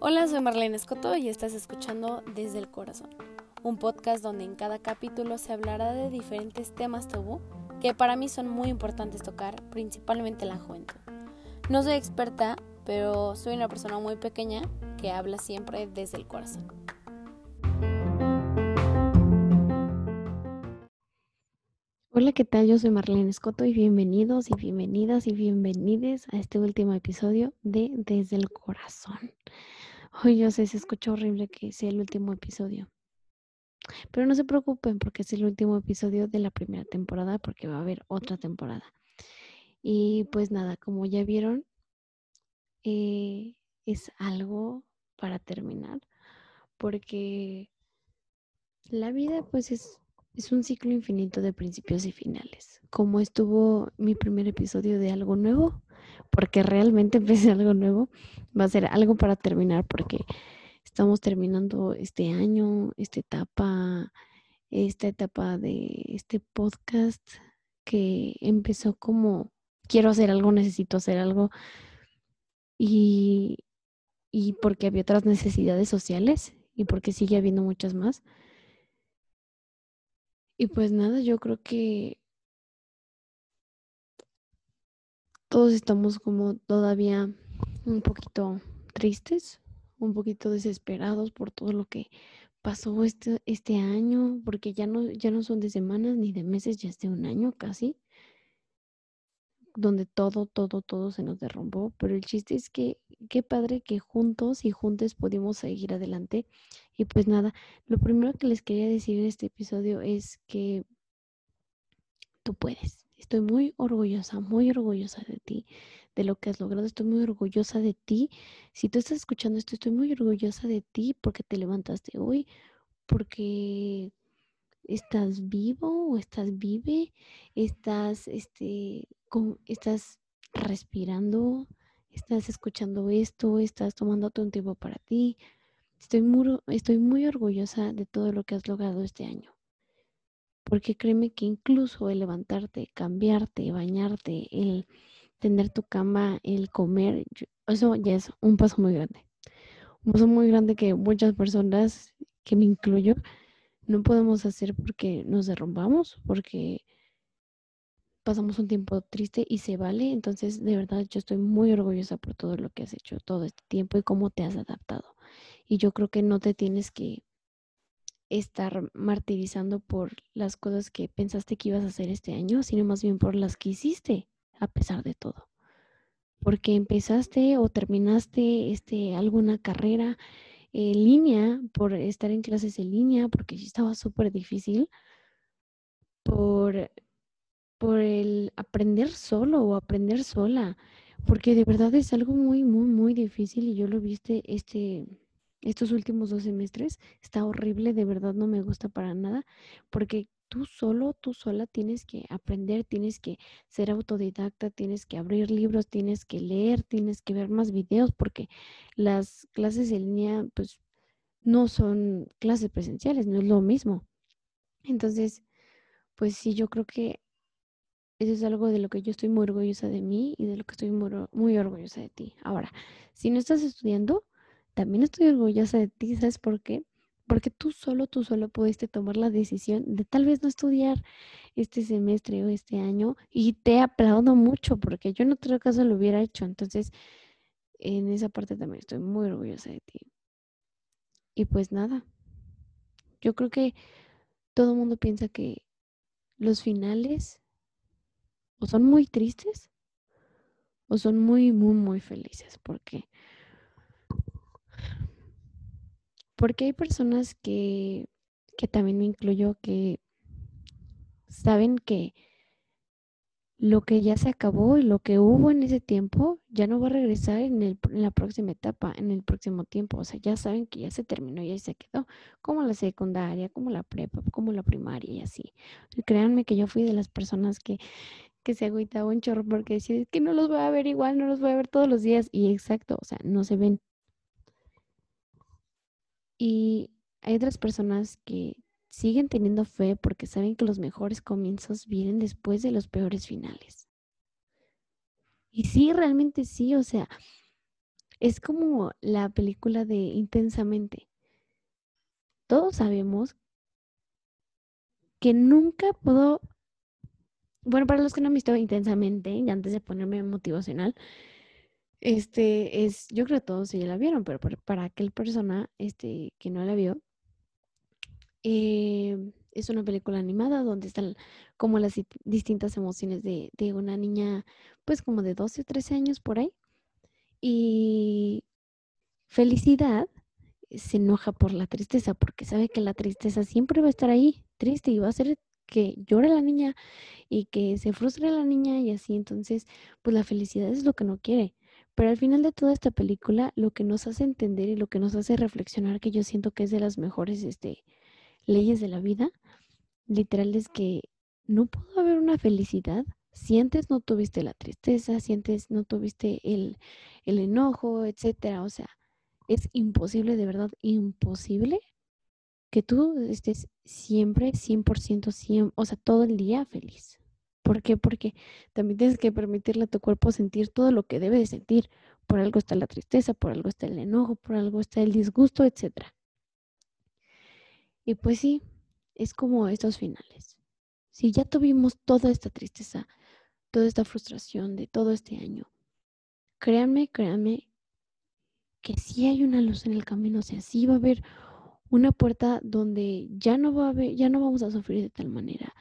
Hola, soy Marlene Escoto y estás escuchando Desde el Corazón, un podcast donde en cada capítulo se hablará de diferentes temas tabú que para mí son muy importantes tocar, principalmente la juventud. No soy experta, pero soy una persona muy pequeña que habla siempre desde el corazón. Hola, ¿qué tal? Yo soy Marlene Escoto y bienvenidos y bienvenidas y bienvenides a este último episodio de Desde el Corazón. Hoy yo sé, se escucha horrible que sea el último episodio. Pero no se preocupen porque es el último episodio de la primera temporada porque va a haber otra temporada. Y pues nada, como ya vieron, eh, es algo para terminar porque la vida pues es, es un ciclo infinito de principios y finales. Como estuvo mi primer episodio de algo nuevo, porque realmente empecé algo nuevo, va a ser algo para terminar porque estamos terminando este año, esta etapa, esta etapa de este podcast que empezó como quiero hacer algo, necesito hacer algo y, y porque había otras necesidades sociales y porque sigue habiendo muchas más. Y pues nada, yo creo que todos estamos como todavía un poquito tristes, un poquito desesperados por todo lo que pasó este, este año, porque ya no, ya no son de semanas ni de meses, ya es de un año casi, donde todo, todo, todo se nos derrumbó. Pero el chiste es que qué padre que juntos y juntos pudimos seguir adelante. Y pues nada, lo primero que les quería decir en este episodio es que tú puedes. Estoy muy orgullosa, muy orgullosa de ti de lo que has logrado. Estoy muy orgullosa de ti. Si tú estás escuchando esto, estoy muy orgullosa de ti porque te levantaste hoy, porque estás vivo o estás vive, estás, este, estás respirando, estás escuchando esto, estás tomándote un tiempo para ti. Estoy muy, estoy muy orgullosa de todo lo que has logrado este año. Porque créeme que incluso el levantarte, cambiarte, bañarte, el tener tu cama, el comer, eso ya es un paso muy grande. Un paso muy grande que muchas personas, que me incluyo, no podemos hacer porque nos derrumbamos, porque pasamos un tiempo triste y se vale. Entonces, de verdad, yo estoy muy orgullosa por todo lo que has hecho todo este tiempo y cómo te has adaptado. Y yo creo que no te tienes que estar martirizando por las cosas que pensaste que ibas a hacer este año, sino más bien por las que hiciste a pesar de todo. Porque empezaste o terminaste este, alguna carrera en línea, por estar en clases en línea, porque estaba súper difícil, por, por el aprender solo o aprender sola, porque de verdad es algo muy, muy, muy difícil y yo lo viste este, estos últimos dos semestres, está horrible, de verdad no me gusta para nada, porque tú solo, tú sola tienes que aprender, tienes que ser autodidacta, tienes que abrir libros, tienes que leer, tienes que ver más videos, porque las clases en línea, pues, no son clases presenciales, no es lo mismo. Entonces, pues sí, yo creo que eso es algo de lo que yo estoy muy orgullosa de mí y de lo que estoy muy, orgullosa de ti. Ahora, si no estás estudiando, también estoy orgullosa de ti, ¿sabes por qué? porque tú solo, tú solo pudiste tomar la decisión de tal vez no estudiar este semestre o este año y te aplaudo mucho porque yo en otro caso lo hubiera hecho. Entonces, en esa parte también estoy muy orgullosa de ti. Y pues nada, yo creo que todo el mundo piensa que los finales o son muy tristes o son muy, muy, muy felices porque Porque hay personas que, que también me incluyo, que saben que lo que ya se acabó y lo que hubo en ese tiempo ya no va a regresar en, el, en, la próxima etapa, en el próximo tiempo. O sea, ya saben que ya se terminó, ya se quedó, como la secundaria, como la prepa, como la primaria y así. Créanme que yo fui de las personas que, que se agüitaba un chorro porque decía, que no los voy a ver igual, no los voy a ver todos los días. Y exacto, o sea, no se ven. Y hay otras personas que siguen teniendo fe porque saben que los mejores comienzos vienen después de los peores finales. Y sí, realmente sí, o sea, es como la película de Intensamente. Todos sabemos que nunca puedo, bueno, para los que no han visto intensamente, y antes de ponerme motivacional, este es, yo creo que todos ya la vieron, pero para, aquel persona este, que no la vio, eh, es una película animada donde están como las distintas emociones de, de, una niña, pues como de 12 o 13 años por ahí. Y felicidad se enoja por la tristeza porque sabe que la tristeza siempre va a estar ahí, triste, y va a hacer que llore la niña y que se frustre la niña y así. Entonces, pues la felicidad es lo que no quiere. Pero al final de toda esta película, lo que nos hace entender y lo que nos hace reflexionar, que yo siento que es de las mejores este, leyes de la vida, literal es que no pudo haber una felicidad si antes no tuviste la tristeza, si antes no tuviste el, el enojo, etcétera. O sea, es imposible, de verdad, imposible que tú estés siempre 100%, 100, o sea, todo el día feliz. ¿Por qué? Porque también tienes que permitirle a tu cuerpo sentir todo lo que debe de sentir. Por algo está la tristeza, por algo está el enojo, por algo está el disgusto, etc. Y pues sí, es como estos finales. Si ya tuvimos toda esta tristeza, toda esta frustración de todo este año, créanme, créanme que sí hay una luz en el camino, o sea, sí va a haber una puerta donde ya no va a haber, ya no vamos a sufrir de tal manera,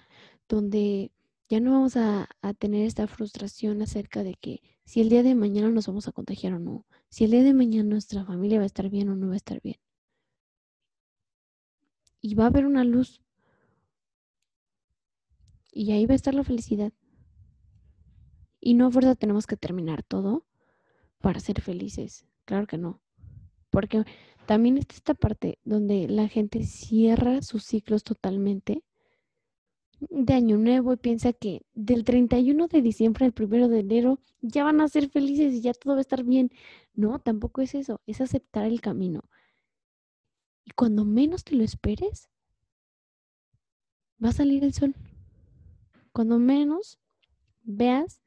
donde ya no vamos a, tener esta frustración acerca de que si el día de mañana nos vamos a contagiar o no, si el día de mañana nuestra familia va a estar bien o no va a estar bien. Y va a haber una luz. Y ahí va a estar la felicidad. Y no a fuerza tenemos que terminar todo para ser felices. Claro que no. Porque también está esta parte donde la gente cierra sus ciclos totalmente de Año Nuevo y piensa que del 31 de diciembre al 1 de enero ya van a ser felices y ya todo va a estar bien. No, tampoco es eso, es aceptar el camino. Y cuando menos te lo esperes, va a salir el sol. Cuando menos veas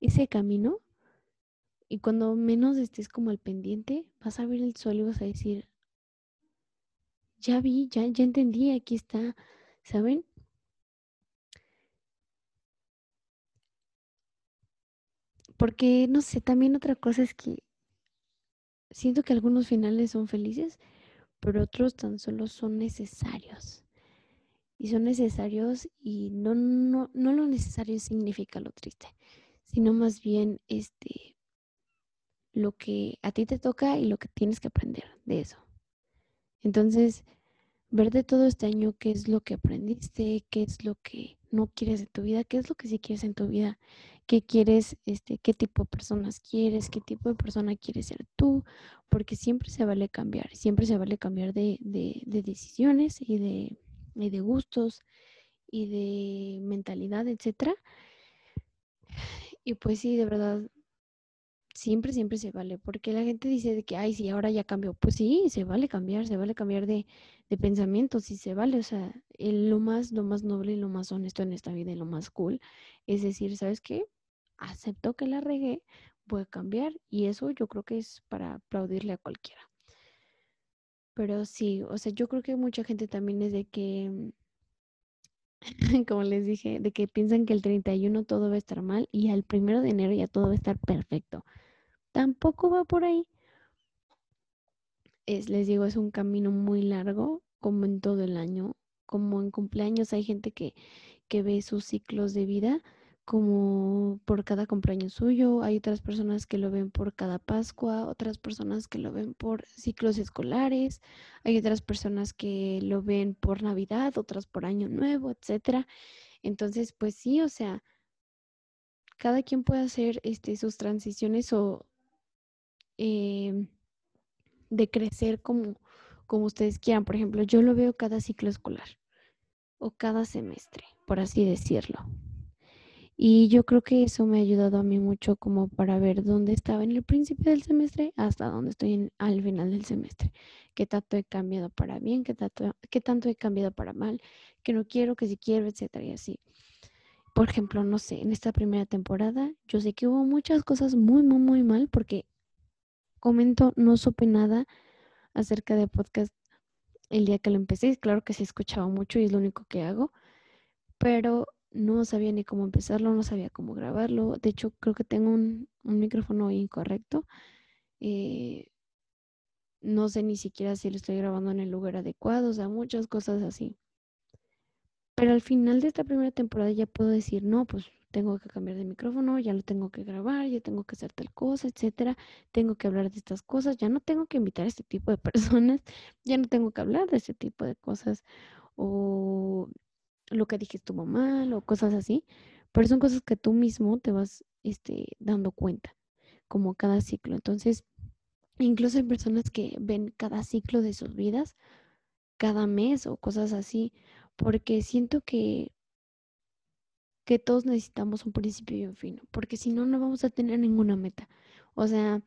ese camino y cuando menos estés como al pendiente, vas a ver el sol y vas a decir, ya vi, ya, ya entendí, aquí está, ¿saben? Porque, no sé, también otra cosa es que siento que algunos finales son felices, pero otros tan solo son necesarios. Y son necesarios y no, no, no lo necesario significa lo triste, sino más bien este lo que a ti te toca y lo que tienes que aprender de eso. Entonces, ver de todo este año qué es lo que aprendiste, qué es lo que no quieres de tu vida, qué es lo que sí quieres en tu vida, qué quieres, este, qué tipo de personas quieres, qué tipo de persona quieres ser tú, porque siempre se vale cambiar, siempre se vale cambiar de, de, decisiones y de, de gustos y de mentalidad, etcétera. Y pues sí, de verdad, siempre, siempre se vale, porque la gente dice de que, ay, sí, ahora ya cambió. Pues sí, se vale cambiar, se vale cambiar de, de pensamiento, sí se vale. O sea, lo más, lo más noble y lo más honesto en esta vida y lo más cool es decir, ¿sabes qué? Acepto que la regué, voy a cambiar y eso yo creo que es para aplaudirle a cualquiera. Pero sí, o sea, yo creo que mucha gente también es de que, como les dije, de que piensan que el 31 todo va a estar mal y al primero de enero ya todo va a estar perfecto tampoco va por ahí. Es, les digo, es un camino muy largo, como en todo el año. Como en cumpleaños hay gente que, que ve sus ciclos de vida como por cada cumpleaños suyo, hay otras personas que lo ven por cada Pascua, otras personas que lo ven por ciclos escolares, hay otras personas que lo ven por Navidad, otras por Año Nuevo, etcétera. Entonces, pues sí, o sea, cada quien puede hacer este, sus transiciones o, Em, de crecer como, como ustedes quieran. Por ejemplo, yo lo veo cada ciclo escolar o cada semestre, por así decirlo. Y yo creo que eso me ha ayudado a mí mucho como para ver dónde estaba en el principio del semestre hasta dónde estoy al final del semestre. Qué tanto he cambiado para bien, qué tanto, qué tanto he cambiado para mal, que no quiero, que si quiero, etcétera y así. Por ejemplo, no sé, en esta primera temporada yo sé que hubo muchas cosas muy, muy, muy mal porque comento, no supe nada acerca de podcast el día que lo empecé. Claro que se escuchaba mucho y es lo único que hago, pero no sabía ni cómo empezarlo, no sabía cómo grabarlo. De hecho, creo que tengo un, micrófono incorrecto. Eh, no sé ni siquiera si lo estoy grabando en el lugar adecuado, o sea, muchas cosas así. Pero al final de esta primera temporada ya puedo decir, no, pues tengo que cambiar de micrófono, ya lo tengo que grabar, ya tengo que hacer tal cosa, etcétera. Tengo que hablar de estas cosas, ya no tengo que invitar a este tipo de personas, ya no tengo que hablar de este tipo de cosas o lo que dije estuvo mal o cosas así, pero son cosas que tú mismo te vas este, dando cuenta, como cada ciclo. Entonces, incluso hay personas que ven cada ciclo de sus vidas, cada mes o cosas así, porque siento que que todos necesitamos un principio y un fin, porque si no, no vamos a tener ninguna meta. O sea,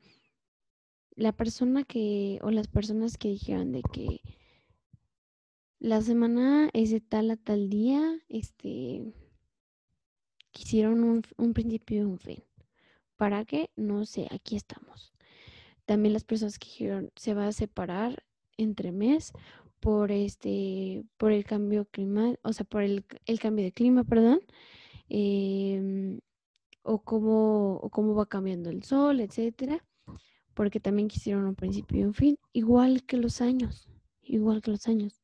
la persona que, o las personas que dijeron de que la semana es de tal a tal día, este, quisieron un, un principio y un fin. ¿Para qué? No sé, aquí estamos. También las personas que dijeron se va a separar entre mes por este, por el cambio clima, o sea, por el, el cambio de clima, perdón. Em, o, cómo, o cómo va cambiando el sol, etcétera, porque también quisieron un principio y un fin, igual que los años, igual que los años,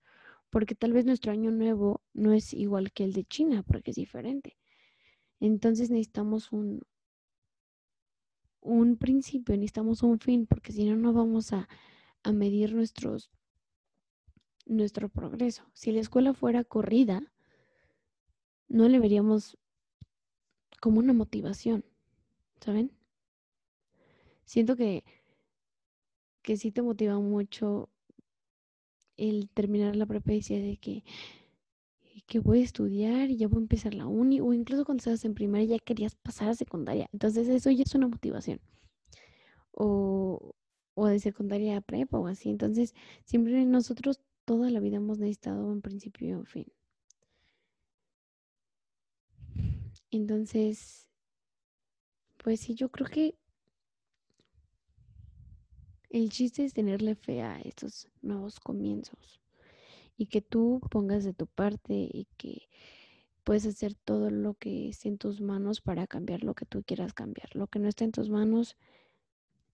porque tal vez nuestro año nuevo no es igual que el de China, porque es diferente. Entonces necesitamos un, un principio, necesitamos un fin, porque si no, no vamos a, a medir nuestros, nuestro progreso. Si la escuela fuera corrida, no le veríamos como una motivación, ¿saben? Siento que, que sí te motiva mucho el terminar la prepa de que, que voy a estudiar y ya voy a empezar la uni, o incluso cuando estabas en primaria ya querías pasar a secundaria. Entonces eso ya es una motivación. O, o de secundaria a prepa o así. Entonces, siempre nosotros toda la vida hemos necesitado un principio y un fin. Entonces, pues sí, yo creo que el chiste es tenerle fe a estos nuevos comienzos y que tú pongas de tu parte y que puedes hacer todo lo que esté en tus manos para cambiar lo que tú quieras cambiar. Lo que no esté en tus manos,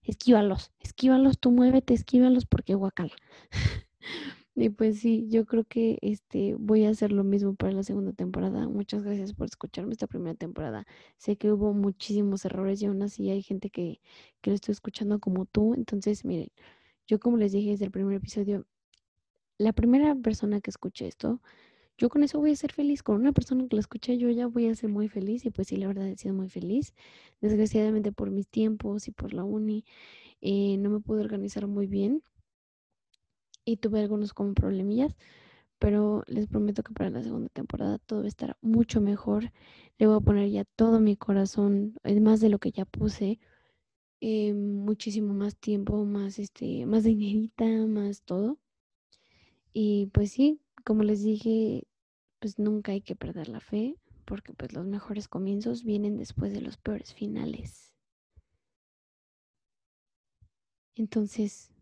esquívalos, esquívalos, tú muévete, esquívalos porque guacala. Y pues sí, yo creo que este voy a hacer lo mismo para la segunda temporada. Muchas gracias por escucharme esta primera temporada. Sé que hubo muchísimos errores y aún así hay gente que, que lo estoy escuchando como tú. Entonces, miren, yo como les dije desde el primer episodio, la primera persona que escuche esto, yo con eso voy a ser feliz. Con una persona que lo escuche, yo ya voy a ser muy feliz. Y pues sí, la verdad he sido muy feliz. Desgraciadamente por mis tiempos y por la uni, eh, no me pude organizar muy bien y tuve algunos como problemillas, pero les prometo que para la segunda temporada todo va a estar mucho mejor. Le voy a poner ya todo mi corazón, más de lo que ya puse, eh, muchísimo más tiempo, más este, más dinerita, más todo. Y pues sí, como les dije, pues nunca hay que perder la fe, porque pues los mejores comienzos vienen después de los peores finales. Entonces,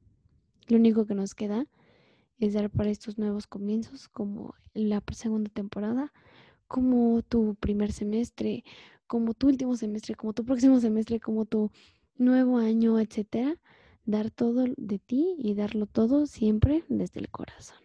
lo único que nos queda es dar para estos nuevos comienzos, como la segunda temporada, como tu primer semestre, como tu último semestre, como tu próximo semestre, como tu nuevo año, etcétera. Dar todo de ti y darlo todo siempre desde el corazón.